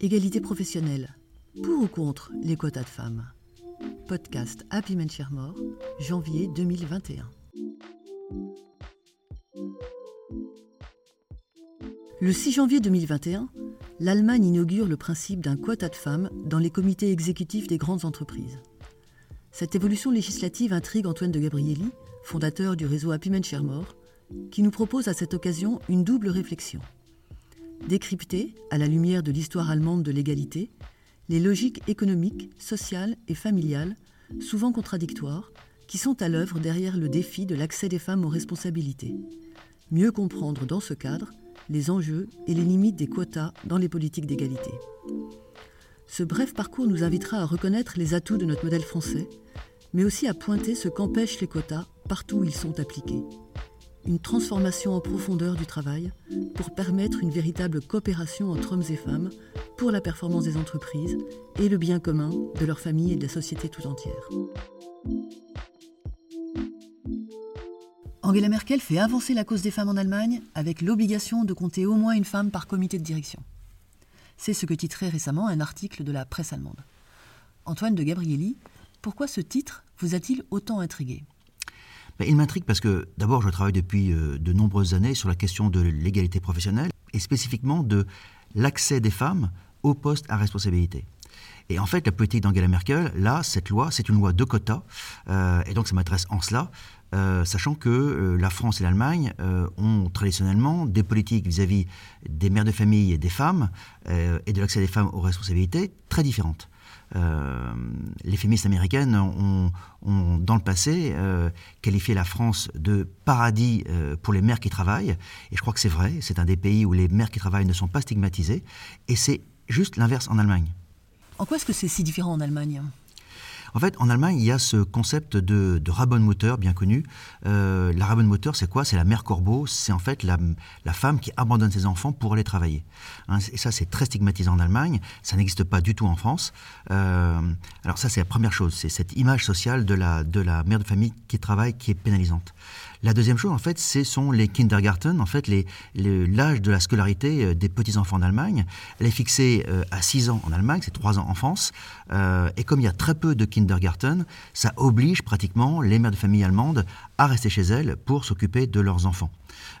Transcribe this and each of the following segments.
Égalité professionnelle. Pour ou contre les quotas de femmes? Podcast Happy Men More, janvier 2021. Le 6 janvier 2021, l'Allemagne inaugure le principe d'un quota de femmes dans les comités exécutifs des grandes entreprises. Cette évolution législative intrigue Antoine de Gabrielli, fondateur du réseau Happy Men More, qui nous propose à cette occasion une double réflexion. Décrypter, à la lumière de l'histoire allemande de l'égalité, les logiques économiques, sociales et familiales, souvent contradictoires, qui sont à l'œuvre derrière le défi de l'accès des femmes aux responsabilités. Mieux comprendre dans ce cadre les enjeux et les limites des quotas dans les politiques d'égalité. Ce bref parcours nous invitera à reconnaître les atouts de notre modèle français, mais aussi à pointer ce qu'empêchent les quotas partout où ils sont appliqués une transformation en profondeur du travail pour permettre une véritable coopération entre hommes et femmes pour la performance des entreprises et le bien commun de leur famille et de la société tout entière. Angela Merkel fait avancer la cause des femmes en Allemagne avec l'obligation de compter au moins une femme par comité de direction. C'est ce que titrait récemment un article de la presse allemande. Antoine de Gabrielli, pourquoi ce titre vous a-t-il autant intrigué? Il m'intrigue parce que d'abord, je travaille depuis euh, de nombreuses années sur la question de l'égalité professionnelle et spécifiquement de l'accès des femmes aux postes à responsabilité. Et en fait, la politique d'Angela Merkel, là, cette loi, c'est une loi de quotas, euh, et donc ça m'intéresse en cela, euh, sachant que la France et l'Allemagne ont traditionnellement des politiques vis-à-vis des mères de famille et des femmes, et de l'accès des femmes aux responsabilités très différentes. Euh, les féministes américaines ont, dans le passé euh, qualifié la France de paradis euh, pour les mères qui travaillent. Et je crois que c'est vrai. C'est un des pays où les mères qui travaillent ne sont pas stigmatisées. Et c'est juste l'inverse en Allemagne. En quoi est-ce que c'est si différent en Allemagne? En fait, en Allemagne, il y a ce concept de, de Rabenmutter bien connu. Euh, la Rabenmutter, c'est quoi? C'est la mère corbeau. C'est en fait la, femme qui abandonne ses enfants pour aller travailler. Hein, et ça, c'est très stigmatisant en Allemagne. Ça n'existe pas du tout en France. Euh, alors ça, c'est la première chose. C'est cette image sociale de la, mère de famille qui travaille qui est pénalisante. La deuxième chose, en fait, ce sont les kindergarten, en fait, l'âge de la scolarité euh, des petits-enfants en Allemagne. Elle est fixée euh, à 6 ans en Allemagne, c'est 3 ans en France. Et comme il y a très peu de kindergarten, ça oblige pratiquement les mères de famille allemandes à rester chez elles pour s'occuper de leurs enfants.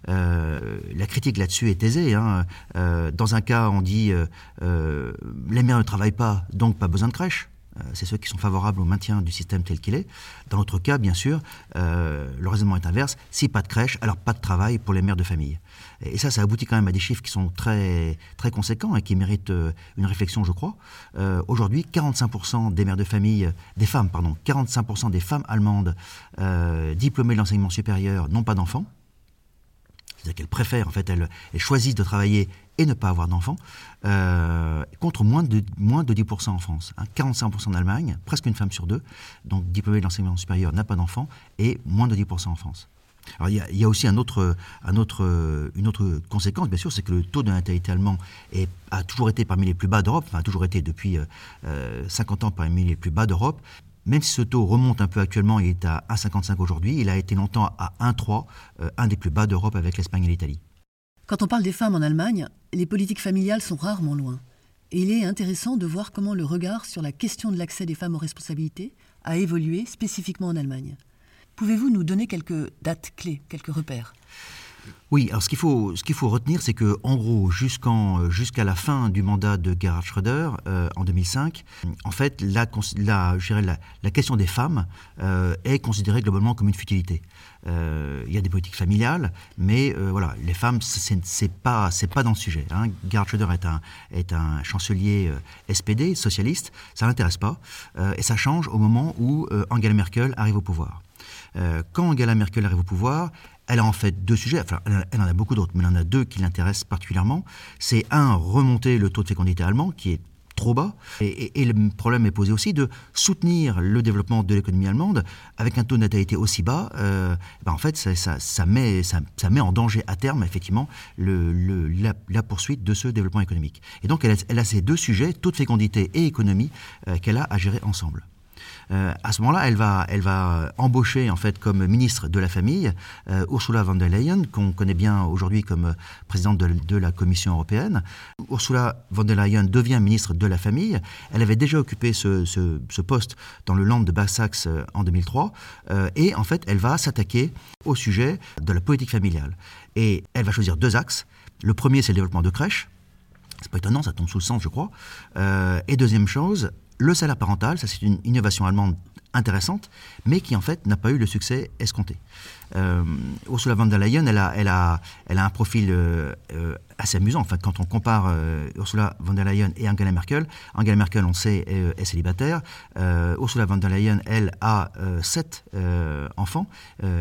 la critique là-dessus est aisée. Hein. dans un cas, on dit les mères ne travaillent pas, donc pas besoin de crèche. Euh, c'est ceux qui sont favorables au maintien du système tel qu'il est. Dans notre cas, bien sûr, euh, le raisonnement est inverse. Si pas de crèche, alors pas de travail pour les mères de famille. Et ça, ça aboutit quand même à des chiffres qui sont très, très conséquents et qui méritent euh, une réflexion, je crois. Aujourd'hui, 45% des mères de famille, des femmes, pardon, 45% des femmes allemandes diplômées de l'enseignement supérieur n'ont pas d'enfants. C'est-à-dire qu'elles préfèrent, en fait, elles, choisissent de travailler et ne pas avoir d'enfants, euh, contre moins de, moins de 10% en France. 45% hein. en Allemagne, presque une femme sur deux, donc diplômée de l'enseignement supérieur n'a pas d'enfants, et moins de 10% en France. Il y, a, aussi une autre conséquence, bien sûr, c'est que le taux de natalité allemand a toujours été parmi les plus bas d'Europe, a toujours été depuis 50 euh, ans parmi les plus bas d'Europe. Même si ce taux remonte un peu actuellement, il est à 1,55 aujourd'hui, il a été longtemps à 1,3, euh, un des plus bas d'Europe avec l'Espagne et l'Italie. Quand on parle des femmes en Allemagne, les politiques familiales sont rarement loin. Il est intéressant de voir comment le regard sur la question de l'accès des femmes aux responsabilités a évolué spécifiquement en Allemagne. Pouvez-vous nous donner quelques dates clés, quelques repères? Oui, alors ce qu'il faut, ce qu'il faut retenir, c'est que en gros, euh, jusqu'à la fin du mandat de Gerhard Schröder euh, en 2005, en fait, la, question des femmes euh, est considérée globalement comme une futilité. Il y a des politiques familiales, mais voilà, les femmes, c'est, c'est pas dans le sujet. Hein. Gerhard Schröder est un, est un chancelier SPD, socialiste, ça l'intéresse pas, et ça change au moment où Angela Merkel arrive au pouvoir. Quand Angela Merkel arrive au pouvoir, elle a en fait deux sujets, enfin elle en a beaucoup d'autres, mais elle en a deux qui l'intéressent particulièrement. C'est un, remonter le taux de fécondité allemand, qui est trop bas. Et, le problème est posé aussi de soutenir le développement de l'économie allemande avec un taux de natalité aussi bas. Euh, ben en fait, ça, met, ça, met en danger à terme, effectivement, la, poursuite de ce développement économique. Et donc, elle a, ces deux sujets, taux de fécondité et économie, euh, qu'elle a à gérer ensemble. À ce moment-là, elle va, elle va embaucher en fait comme ministre de la famille Ursula von der Leyen, qu'on connaît bien aujourd'hui comme présidente de, la Commission européenne. Ursula von der Leyen devient ministre de la famille. Elle avait déjà occupé ce, poste dans le Land de Basse-Saxe en 2003, et en fait, elle va s'attaquer au sujet de la politique familiale. Et elle va choisir deux axes. Le premier, c'est le développement de crèches. C'est pas étonnant, ça tombe sous le sens, je crois. Euh, et deuxième chose, le salaire parental, ça c'est une innovation allemande intéressante, mais qui en fait n'a pas eu le succès escompté. Euh, Ursula von der Leyen, elle a, elle a, elle a un profil euh, euh, assez amusant. En fait, quand on compare Ursula von der Leyen et Angela Merkel, Angela Merkel, on sait, est, célibataire. Ursula von der Leyen, elle, a sept enfants,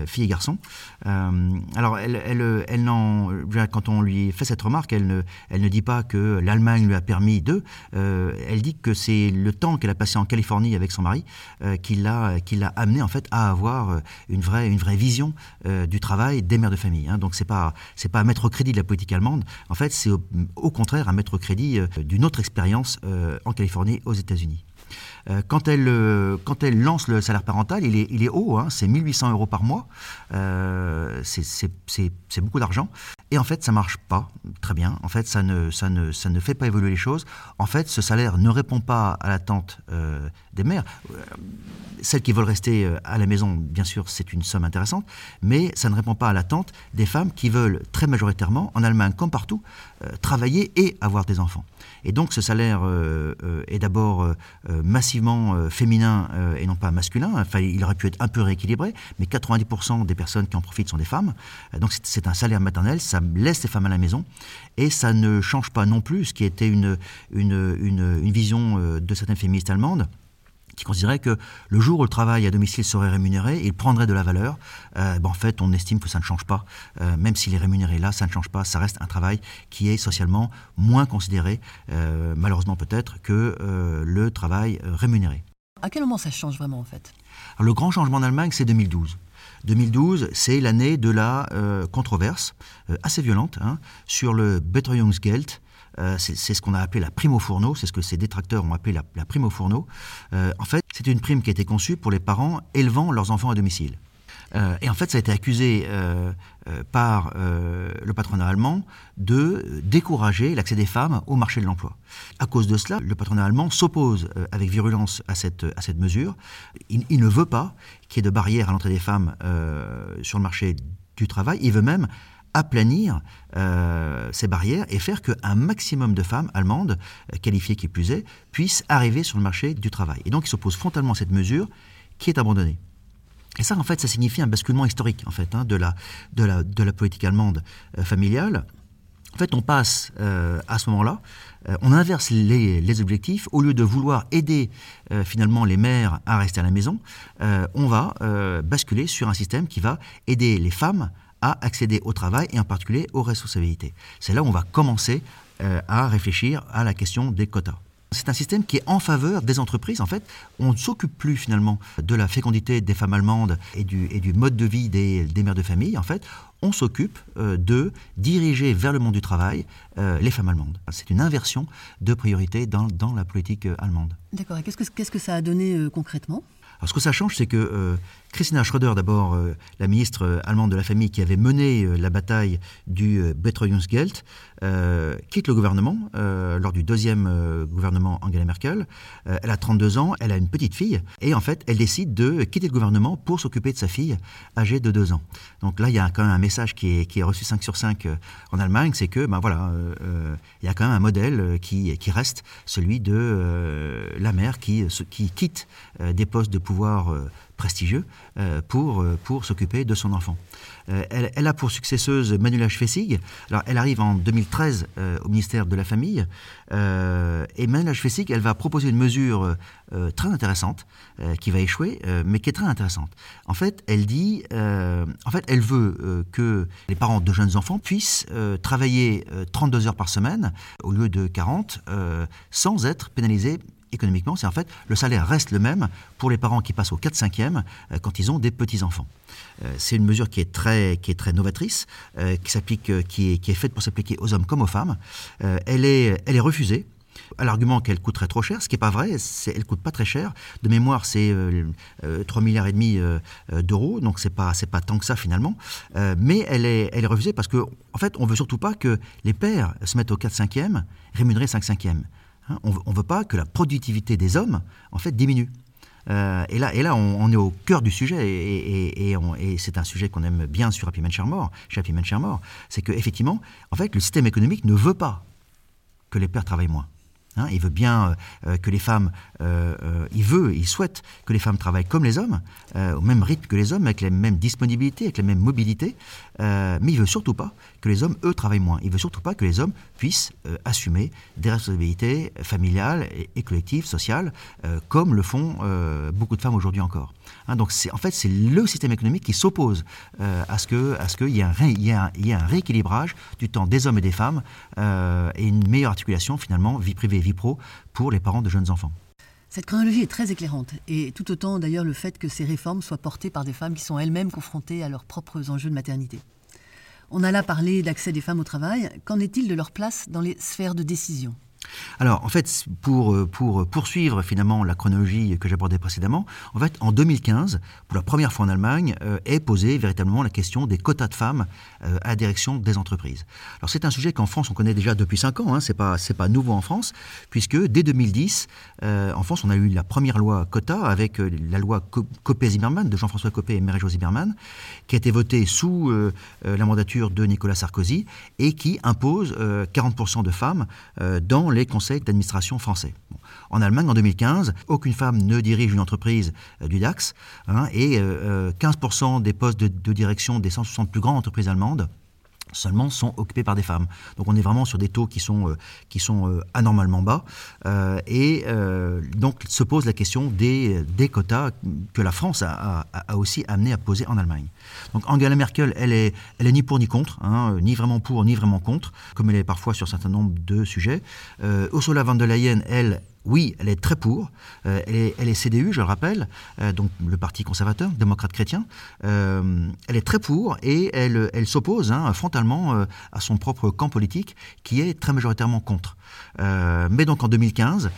filles et garçons. alors, elle, elle, elle quand on lui fait cette remarque, elle ne, elle ne dit pas que l'Allemagne lui a permis d'eux. elle dit que c'est le temps qu'elle a passé en Californie avec son mari qui l'a, l'a amené en fait à avoir une vraie, une vraie vision euh, du travail des mères de famille. Hein. Donc c'est pas c'est pas à mettre au crédit de la politique allemande. En fait, c'est au, contraire à mettre au crédit euh, d'une autre expérience euh, en Californie, aux États-Unis. Euh, quand, elle, euh, quand elle lance le salaire parental, il est, il est haut, hein, c'est 1800 euros par mois. Euh, c'est beaucoup d'argent. Et en fait, ça marche pas très bien. En fait, ça ne, ça, ne, ça ne fait pas évoluer les choses. En fait, ce salaire ne répond pas à l'attente des mères. celles qui veulent rester à la maison, bien sûr, c'est une somme intéressante, mais ça ne répond pas à l'attente des femmes qui veulent très majoritairement, en Allemagne comme partout, travailler et avoir des enfants. Et donc, ce salaire est d'abord euh, féminin euh, et non pas masculin. Enfin, il aurait pu être un peu rééquilibré, mais 90% des personnes qui en profitent sont des femmes. Euh, donc c'est un salaire maternel, ça laisse les femmes à la maison et ça ne change pas non plus ce qui était une, une, une vision de certaines féministes allemandes qui considérait que le jour où le travail à domicile serait rémunéré, il prendrait de la valeur. Euh, ben, en fait, on estime que ça ne change pas. Euh, même s'il est rémunéré là, ça ne change pas. Ça reste un travail qui est socialement moins considéré, euh, malheureusement peut-être, que le travail rémunéré. À quel moment ça change vraiment en fait? Le grand changement en Allemagne, c'est 2012. 2012, c'est l'année de la controverse assez violente hein, sur le Betreuungsgeld, euh, c'est ce qu'on a appelé la prime au fourneau, c'est ce que ces détracteurs ont appelé la, prime au fourneau. Euh, en fait, c'est une prime qui a été conçue pour les parents élevant leurs enfants à domicile. Euh, et en fait, ça a été accusé par le patronat allemand de décourager l'accès des femmes au marché de l'emploi. À cause de cela, le patronat allemand s'oppose avec virulence à cette, à cette mesure. Il, il, ne veut pas qu'il y ait de barrières à l'entrée des femmes sur le marché du travail. Il veut même aplanir euh, ces barrières et faire qu'un maximum de femmes allemandes, euh, qualifiées qui plus est, puissent arriver sur le marché du travail. Et donc il s'oppose frontalement à cette mesure qui est abandonnée. Et ça, en fait, ça signifie un basculement historique, en fait, hein, de, la, de, la, de la politique allemande euh, familiale. En fait, on passe à ce moment-là, on inverse les, objectifs. Au lieu de vouloir aider finalement les mères à rester à la maison, on va basculer sur un système qui va aider les femmes à accéder au travail et en particulier aux responsabilités. C'est là où on va commencer euh, à réfléchir à la question des quotas. C'est un système qui est en faveur des entreprises. En fait, on ne s'occupe plus finalement de la fécondité des femmes allemandes et du, mode de vie des, mères de famille. En fait, on s'occupe euh, de diriger vers le monde du travail euh, les femmes allemandes. C'est une inversion de priorité dans, la politique allemande. D'accord. Et qu'est-ce que, qu'est-ce que ça a donné concrètement? Alors ce que ça change, c'est que euh, Christina Schröder, d'abord euh, la ministre euh, allemande de la famille qui avait mené la bataille du Betreuungsgeld, quitte le gouvernement lors du deuxième gouvernement Angela Merkel. elle a 32 ans, elle a une petite fille, et en fait, elle décide de quitter le gouvernement pour s'occuper de sa fille âgée de 2 ans. Donc là, il y a quand même un message qui est, qui est reçu 5 sur 5 en Allemagne, c'est que, ben voilà, il y a quand même un modèle qui, qui reste, celui de la mère qui, qui quitte des postes de pouvoir euh, prestigieux euh, pour, euh, pour s'occuper de son enfant. Elle, a pour successeuse Manuela Schwessig. Alors, elle arrive en 2013 au ministère de la Famille. et Manuela Schwessig, elle va proposer une mesure très intéressante qui va échouer, mais qui est très intéressante. En fait, elle dit, en fait, elle veut que les parents de jeunes enfants puissent travailler 32 heures par semaine au lieu de 40 sans être pénalisés économiquement, c'est en fait le salaire reste le même pour les parents qui passent au 4-5e euh, quand ils ont des petits-enfants. Euh, c'est une mesure qui est très, qui est très novatrice, euh, qui, s'applique, qui, est, qui est faite pour s'appliquer aux hommes comme aux femmes. elle, est, elle est refusée À l'argument qu'elle coûterait trop cher, ce qui n'est pas vrai, elle ne coûte pas très cher. De mémoire, c'est 3 milliards et demi d'euros, donc c'est pas c'est pas tant que ça finalement. mais elle est elle est refusée parce que en fait, on veut surtout pas que les pères se mettent au 4 5e, rémunérés 5 5e. Hein, on ne veut pas que la productivité des hommes en fait diminue. Euh, et là, et là on, est au cœur du sujet, et, c'est un sujet qu'on aime bien sur Happy chez Happy Man Mort, c'est qu'effectivement, en fait, le système économique ne veut pas que les pères travaillent moins. Hein, il veut bien euh, que les femmes, euh, euh, il veut, il souhaite que les femmes travaillent comme les hommes, au même rythme que les hommes, avec les mêmes disponibilités, avec les mêmes mobilités, mais il veut surtout pas que les hommes, eux, travaillent moins. Il veut surtout pas que les hommes puissent assumer des responsabilités familiales et, collectives, sociales, comme le font beaucoup de femmes aujourd'hui encore. Hein, donc en fait, c'est le système économique qui s'oppose à ce qu'il y, ait un, rééquilibrage du temps des hommes et des femmes et une meilleure articulation finalement vie privée vie pro pour les parents de jeunes enfants. Cette chronologie est très éclairante, et tout autant d'ailleurs le fait que ces réformes soient portées par des femmes qui sont elles-mêmes confrontées à leurs propres enjeux de maternité. On a là parlé d'accès des femmes au travail, qu'en est-il de leur place dans les sphères de décision? Alors, en fait, pour, euh, pour poursuivre finalement la chronologie que j'abordais précédemment, en fait, en 2015, pour la première fois en Allemagne, euh, est posée véritablement la question des quotas de femmes euh, à la direction des entreprises. Alors, c'est un sujet qu'en France, on connaît déjà depuis 5 ans, hein, c'est pas, pas nouveau en France, puisque dès 2010, en France, on a eu la première loi quota avec la loi Copé-Zimmermann de Jean-François Copé et Marie-Jo Zimmermann, qui a été votée sous la mandature de Nicolas Sarkozy et qui impose 40% de femmes dans les conseils d'administration français. En Allemagne, en 2015, aucune femme ne dirige une entreprise euh, du DAX hein, et 15% euh, euh, des postes de, direction des 160 plus grandes entreprises allemandes seulement sont occupés par des femmes. Donc on est vraiment sur des taux qui sont, qui sont anormalement bas. et donc se pose la question des, des quotas que la France a, a, aussi amené à poser en Allemagne. Donc Angela Merkel, elle est, elle est ni pour ni contre, hein, ni vraiment pour ni vraiment contre, comme elle est parfois sur un certain nombre de sujets. Euh, Ursula von der Leyen, elle, oui, elle est très pour. Euh, elle, est, CDU, je le rappelle, euh, donc le Parti conservateur, démocrate chrétien. elle est très pour et elle, elle s'oppose hein, frontalement à son propre camp politique qui est très majoritairement contre. mais donc en 2015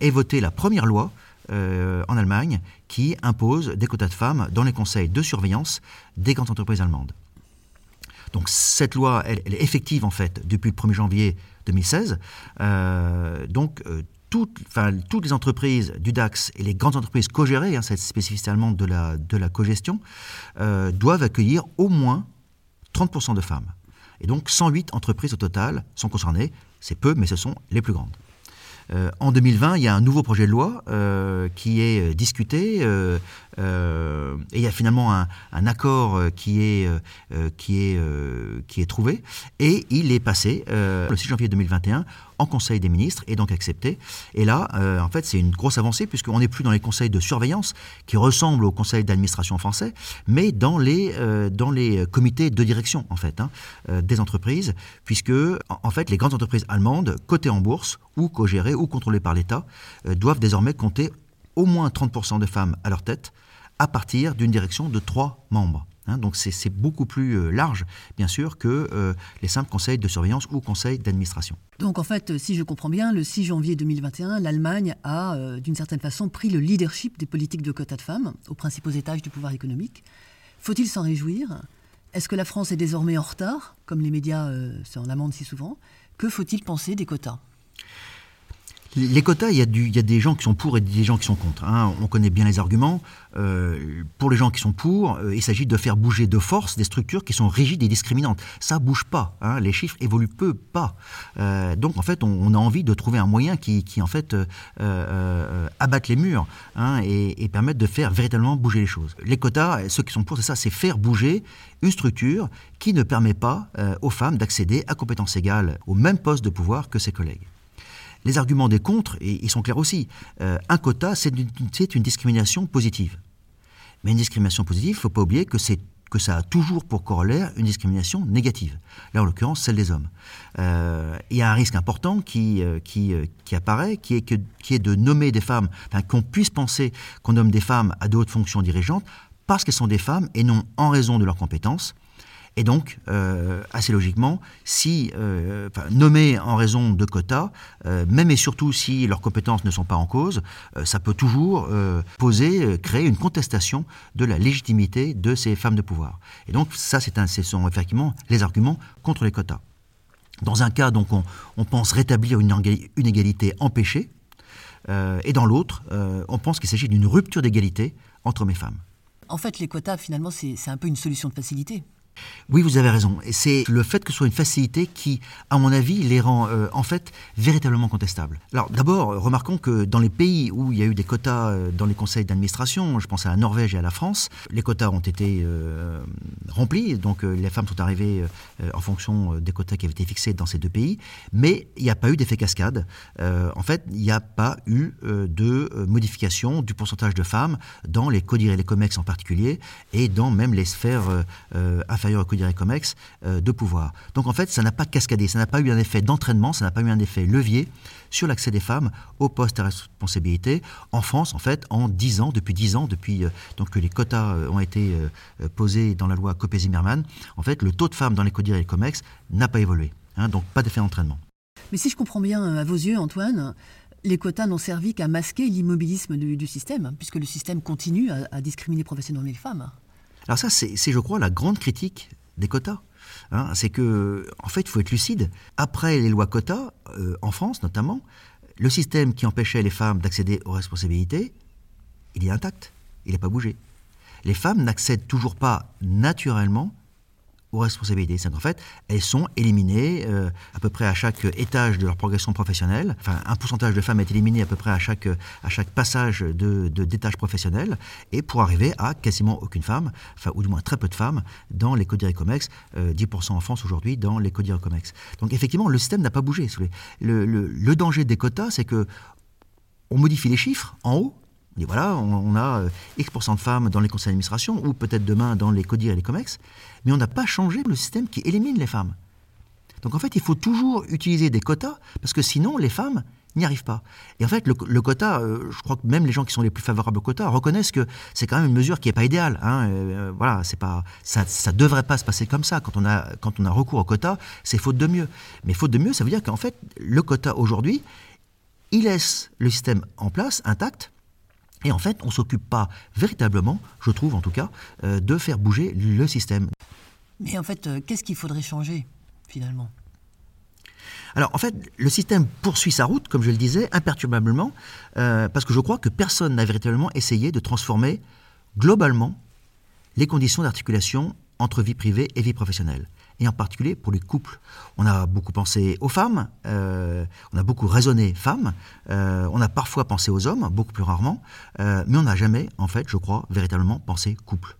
est votée la première loi euh, en Allemagne qui impose des quotas de femmes dans les conseils de surveillance des grandes entreprises allemandes. Donc cette loi, elle, est effective en fait depuis le 1er janvier 2016. Euh, donc euh, toutes, les entreprises du DAX et les grandes entreprises co-gérées, hein, cette spécificité allemande de la, de cogestion, doivent accueillir au moins 30% de femmes. Et donc 108 entreprises au total sont concernées. C'est peu, mais ce sont les plus grandes. Euh, en 2020, il y a un nouveau projet de loi euh, qui est euh, discuté et il y a finalement un, accord qui est trouvé et il est passé le 6 janvier 2021 en Conseil des ministres et donc accepté. Et là, euh, en fait, c'est une grosse avancée puisqu'on n'est plus dans les conseils de surveillance qui ressemblent aux conseils d'administration français, mais dans les, euh, comités de direction, en fait, hein, euh, des entreprises, puisque, en fait, les grandes entreprises allemandes, cotées en bourse ou co-gérées ou contrôlées par l'État, doivent désormais compter au moins 30% de femmes à leur tête à partir d'une direction de trois membres. Hein, donc c'est beaucoup plus euh, large, bien sûr, que euh, les simples conseils de surveillance ou conseils d'administration. Donc en fait, si je comprends bien, le 6 janvier 2021, l'Allemagne a, euh, d'une certaine façon, pris le leadership des politiques de quotas de femmes aux principaux étages du pouvoir économique. Faut-il s'en réjouir? Est-ce que la France est désormais en retard, comme les médias s'en amendent si souvent? Que faut-il penser des quotas? Les quotas, il y, a il y, a des gens qui sont pour et des gens qui sont contre. Hein. On connaît bien les arguments. Euh, pour les gens qui sont pour, euh, il s'agit de faire bouger de force des structures qui sont rigides et discriminantes. Ça bouge pas. Hein. Les chiffres évoluent peu, pas. Euh, donc en fait, on, a envie de trouver un moyen qui, qui en fait abatte les murs hein, et, et permette de faire véritablement bouger les choses. Les quotas, ceux qui sont pour, c'est ça, c'est faire bouger une structure qui ne permet pas aux femmes d'accéder à compétences égales au même poste de pouvoir que ses collègues. Les arguments des contre, et ils sont clairs aussi. Euh, un quota, c'est une, discrimination positive. Mais une discrimination positive, il ne faut pas oublier que que ça a toujours pour corollaire une discrimination négative. Là, en l'occurrence, celle des hommes. Euh, il y a un risque important qui, euh, qui, qui apparaît, qui est, que, qui est de nommer des femmes, qu'on puisse penser qu'on nomme des femmes à d'autres fonctions dirigeantes parce qu'elles sont des femmes et non en raison de leurs compétences. Et donc, assez logiquement, si nommés en raison de quotas, même et surtout si leurs compétences ne sont pas en cause, ça peut toujours poser, créer une contestation de la légitimité de ces femmes de pouvoir. Et donc, ça, c'est ce sont effectivement les arguments contre les quotas. Dans un cas, donc, on, pense rétablir une, égalité empêchée, euh, et dans l'autre, euh, on pense qu'il s'agit d'une rupture d'égalité entre hommes et femmes. En fait, les quotas, finalement, c'est un peu une solution de facilité. Oui, vous avez raison. C'est le fait que ce soit une facilité qui, à mon avis, les rend euh, en fait véritablement contestables. Alors d'abord, remarquons que dans les pays où il y a eu des quotas euh, dans les conseils d'administration, je pense à la Norvège et à la France, les quotas ont été euh, remplis, donc les femmes sont arrivées en fonction des quotas qui avaient été fixés dans ces deux pays, mais il n'y a pas eu d'effet cascade. en fait, il n'y a pas eu de modification du pourcentage de femmes dans les CODIR et les COMEX en particulier, et dans même les sphères inférieures inférieur au Comex euh, de pouvoir. Donc en fait, ça n'a pas cascadé, ça n'a pas eu un effet d'entraînement, ça n'a pas eu un effet levier sur l'accès des femmes aux postes à responsabilité. En France, en fait, en 10 ans, depuis 10 ans, depuis euh, donc, que les quotas euh, ont été posés dans la loi Copé-Zimmermann, en fait, le taux de femmes dans les CODIR et COMEX n'a pas évolué. Hein, donc pas d'effet d'entraînement. Mais si je comprends bien à vos yeux, Antoine, les quotas n'ont servi qu'à masquer l'immobilisme du, système, puisque le système continue à discriminer professionnellement les femmes. Alors ça, c'est, je crois, la grande critique des quotas. Hein. c'est que, en fait, il faut être lucide. Après les lois quotas, euh, en France notamment, le système qui empêchait les femmes d'accéder aux responsabilités, il est intact, il n'a pas bougé. Les femmes n'accèdent toujours pas naturellement aux responsabilités. C'est qu'en fait, elles sont éliminées euh, à peu près à chaque étage de leur progression professionnelle. Enfin, un pourcentage de femmes est éliminé à peu près à chaque, à chaque passage de, d'étage professionnel, et pour arriver à quasiment aucune femme, enfin, ou du moins très peu de femmes, dans les CODIR Comex, 10% en France aujourd'hui dans les CODIR Comex. Donc effectivement, le système n'a pas bougé. Le, le, le danger des quotas, c'est que on modifie les chiffres en haut, et voilà, on, a euh, X% de femmes dans les conseils d'administration, ou peut-être demain dans les CODIR et les COMEX, mais on n'a pas changé le système qui élimine les femmes. Donc en fait, il faut toujours utiliser des quotas, parce que sinon, les femmes n'y arrivent pas. Et en fait, le, quota, euh, je crois que même les gens qui sont les plus favorables au quota reconnaissent que c'est quand même une mesure qui n'est pas idéale. Hein. Euh, voilà, c'est pas, ça ne devrait pas se passer comme ça. Quand on a, quand on a recours au quota, c'est faute de mieux. Mais faute de mieux, ça veut dire qu'en fait, le quota aujourd'hui, il laisse le système en place, intact, et en fait, on ne s'occupe pas véritablement, je trouve en tout cas, euh, de faire bouger le système. Mais en fait, euh, qu'est-ce qu'il faudrait changer finalement? Alors en fait, le système poursuit sa route, comme je le disais, imperturbablement, euh, parce que je crois que personne n'a véritablement essayé de transformer globalement les conditions d'articulation entre vie privée et vie professionnelle et en particulier pour les couples. On a beaucoup pensé aux femmes, euh, on a beaucoup raisonné femmes, euh, on a parfois pensé aux hommes, beaucoup plus rarement, euh, mais on n'a jamais, en fait, je crois, véritablement pensé couple.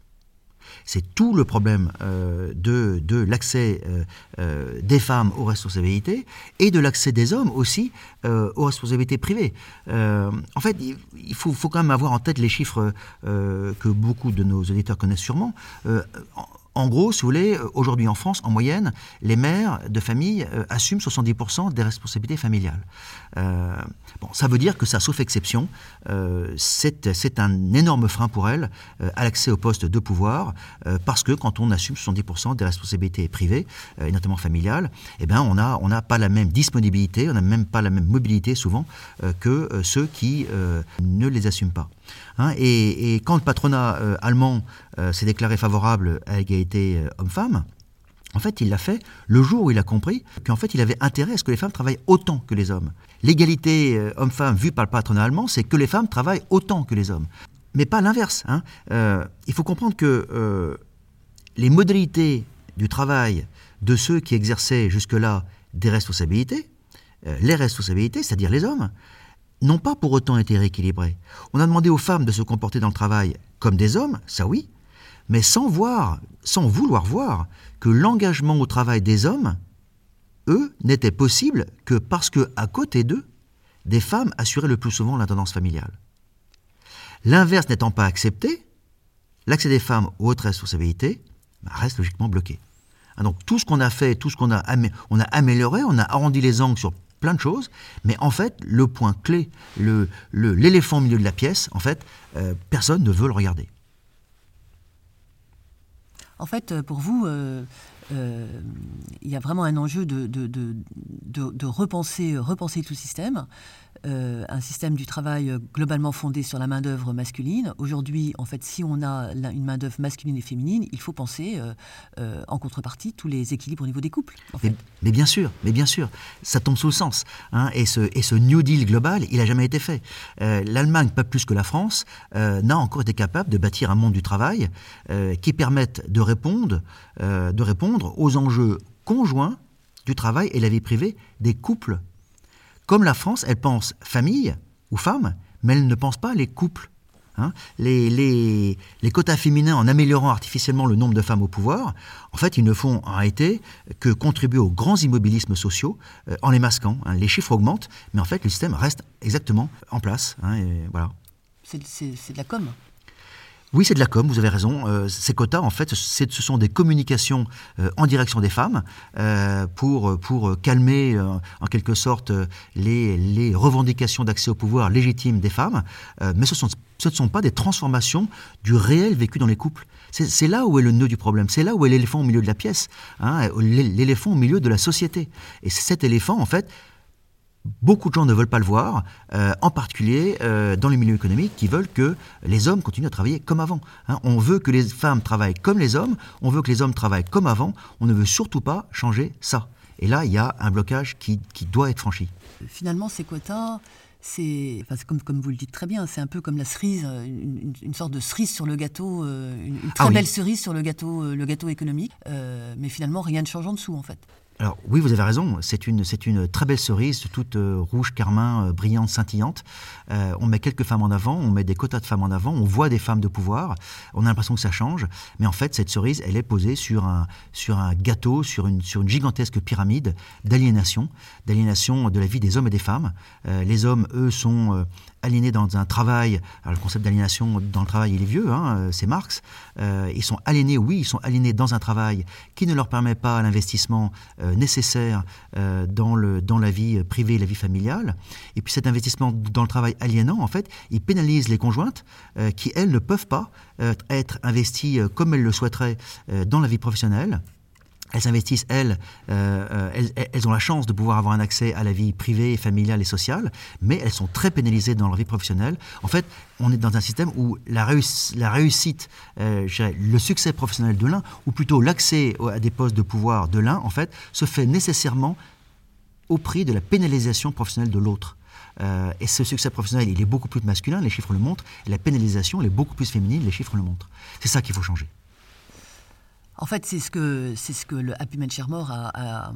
C'est tout le problème de, de l'accès des femmes aux responsabilités et de l'accès des hommes aussi aux responsabilités privées. en fait, il faut, quand même avoir en tête les chiffres que beaucoup de nos auditeurs connaissent sûrement. En gros, si vous voulez, euh, aujourd'hui en France, en moyenne, les mères de famille euh, assument 70% des responsabilités familiales. Euh, bon, ça veut dire que ça, sauf exception, c'est un énorme frein pour elles à l'accès au poste de pouvoir, parce que quand on assume 70% des responsabilités privées, notamment familiales, eh ben, on n'a on pas la même disponibilité, on n'a même pas la même mobilité souvent que ceux qui ne les assument pas. Hein, et, quand le patronat euh, allemand euh, s'est déclaré favorable à l'égalité euh, homme-femme, en fait, il l'a fait le jour où il a compris qu'en fait, il avait intérêt à ce que les femmes travaillent autant que les hommes. L'égalité homme-femme vue par le patronat allemand, c'est que les femmes travaillent autant que les hommes. Mais pas l'inverse. Hein. il faut comprendre que les modalités du travail de ceux qui exerçaient jusque-là des responsabilités, les responsabilités, c'est-à-dire les hommes, n'ont pas pour autant été rééquilibrés. On a demandé aux femmes de se comporter dans le travail comme des hommes, ça oui, mais sans voir, sans vouloir voir que l'engagement au travail des hommes, eux, n'était possible que parce que, à côté d'eux, des femmes assuraient le plus souvent l'intendance familiale. L'inverse n'étant pas accepté, l'accès des femmes aux hautes responsabilités bah, reste logiquement bloqué. Ah, donc tout ce qu'on a fait, tout ce qu'on a, a amélioré, on a arrondi les angles sur plein de choses, mais en fait, le point clé, l'éléphant le, l'éléphant au milieu de la pièce, en fait, euh, personne ne veut le regarder. En fait, pour vous, il y a vraiment un enjeu de, de, de, de repenser, repenser tout système. Euh, un système du travail euh, globalement fondé sur la main-d'œuvre masculine. Aujourd'hui, en fait, si on a une main-d'œuvre masculine et féminine, il faut penser euh, en contrepartie tous les équilibres au niveau des couples. mais, bien sûr, mais bien sûr, ça tombe sous le sens. Hein, et, ce, et ce New Deal global, il n'a jamais été fait. L'Allemagne, pas plus que la France, n'a encore été capable de bâtir un monde du travail qui permette de répondre, de répondre aux enjeux conjoints du travail et la vie privée des couples comme la France, elle pense famille ou femme, mais elle ne pense pas les couples. Hein. les, quotas féminins, en améliorant artificiellement le nombre de femmes au pouvoir, en fait, ils ne font en réalité que contribuer aux grands immobilismes sociaux euh, en les masquant. Hein. Les chiffres augmentent, mais en fait, le système reste exactement en place. Hein, et voilà. C'est de la com. Oui, c'est de la com, vous avez raison. Euh, ces quotas, en fait, ce sont des communications euh, en direction des femmes euh, pour, pour calmer, en quelque sorte, les, les revendications d'accès au pouvoir légitimes des femmes. mais ce, sont, ce ne sont pas des transformations du réel vécu dans les couples. C'est là où est le nœud du problème. C'est là où est l'éléphant au milieu de la pièce. Hein, l'éléphant au milieu de la société. Et cet éléphant, en fait, Beaucoup de gens ne veulent pas le voir, euh, en particulier euh, dans les milieux économiques qui veulent que les hommes continuent à travailler comme avant. Hein. on veut que les femmes travaillent comme les hommes, on veut que les hommes travaillent comme avant, on ne veut surtout pas changer ça. Et là, il y a un blocage qui, doit être franchi. Finalement, ces quotas, c'est comme, comme vous le dites très bien, c'est un peu comme la cerise, une, sorte de cerise sur le gâteau, euh, une, très ah belle cerise sur le gâteau, le gâteau économique, mais finalement rien ne change en dessous en fait. Alors oui, vous avez raison, c'est une, une très belle cerise, toute euh, rouge, carmin, euh, brillante, scintillante. Euh, on met quelques femmes en avant, on met des quotas de femmes en avant, on voit des femmes de pouvoir, on a l'impression que ça change, mais en fait cette cerise, elle est posée sur un, sur un gâteau, sur une, sur une gigantesque pyramide d'aliénation, d'aliénation de la vie des hommes et des femmes. les hommes, eux, sont aliénés dans un travail. Alors, le concept d'aliénation dans le travail, il est vieux, hein, euh, c'est Marx. Euh, ils sont aliénés, oui, ils sont aliénés dans un travail qui ne leur permet pas l'investissement euh, nécessaire dans, le, dans la vie privée la vie familiale. Et puis cet investissement dans le travail aliénant, en fait, il pénalise les conjointes qui, elles, ne peuvent pas être investies comme elles le souhaiteraient dans la vie professionnelle elles investissent, elles, euh, elles, ont la chance de pouvoir avoir un accès à la vie privée, familiale et sociale, mais elles sont très pénalisées dans leur vie professionnelle. En fait, on est dans un système où la, réussite, euh, le succès professionnel de l'un, ou plutôt l'accès à des postes de pouvoir de l'un, en fait, se fait nécessairement au prix de la pénalisation professionnelle de l'autre. Euh, et ce succès professionnel, il est beaucoup plus masculin, les chiffres le montrent, et la pénalisation, elle est beaucoup plus féminine, les chiffres le montrent. C'est ça qu'il faut changer. En fait, c'est ce que, c'est ce que le Happy Man Shermore a,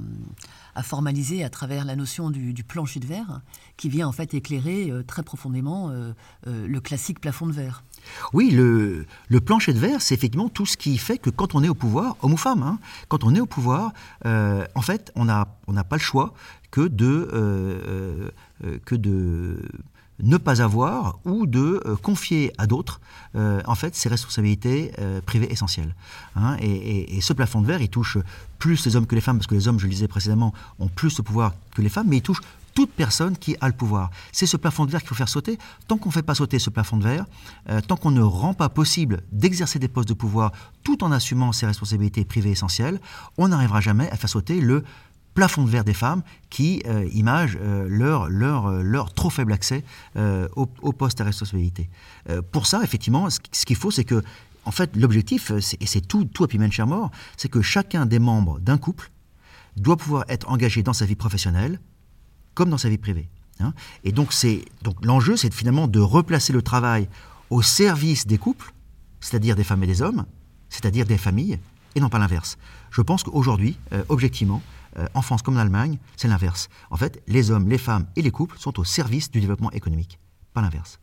a, formalisé à travers la notion du, plancher de verre, qui vient en fait éclairer euh, très profondément euh, euh, le classique plafond de verre. Oui, le, le plancher de verre, c'est effectivement tout ce qui fait que quand on est au pouvoir, homme ou femme, hein, quand on est au pouvoir, en fait, on n'a on pas le choix que de, que de ne pas avoir ou de euh, confier à d'autres euh, en fait ses responsabilités euh, privées essentielles. Hein. et, ce plafond de verre, il touche plus les hommes que les femmes, parce que les hommes, je le disais précédemment, ont plus de pouvoir que les femmes, mais il touche toute personne qui a le pouvoir. C'est ce plafond de verre qu'il faut faire sauter. Tant qu'on ne fait pas sauter ce plafond de verre, tant qu'on ne rend pas possible d'exercer des postes de pouvoir tout en assumant ses responsabilités privées essentielles, on n'arrivera jamais à faire sauter le plafond de verre des femmes qui euh, imagent euh, leur, leur, euh, leur trop faible accès au, poste à responsabilité. pour ça, effectivement, ce, qu'il faut, c'est que, en fait, l'objectif, et c'est tout, tout Happy Mort, c'est que chacun des membres d'un couple doit pouvoir être engagé dans sa vie professionnelle comme dans sa vie privée. Hein. Et donc, donc l'enjeu, c'est finalement de replacer le travail au service des couples, c'est-à-dire des femmes et des hommes, c'est-à-dire des familles, et non pas l'inverse. Je pense qu'aujourd'hui, objectivement, euh, en France comme en Allemagne, c'est l'inverse. En fait, les hommes, les femmes et les couples sont au service du développement économique, pas l'inverse.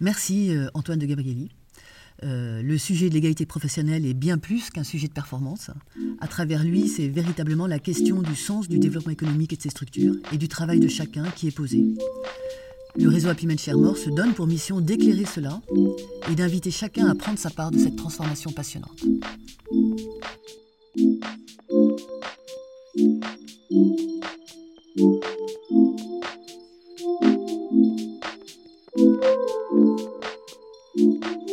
Merci euh, Antoine de Gabrielli. Euh, le sujet de l'égalité professionnelle est bien plus qu'un sujet de performance. À travers lui, c'est véritablement la question du sens du développement économique et de ses structures et du travail de chacun qui est posée. Le réseau Happy Men Mort se donne pour mission d'éclairer cela et d'inviter chacun à prendre sa part de cette transformation passionnante. Thank you.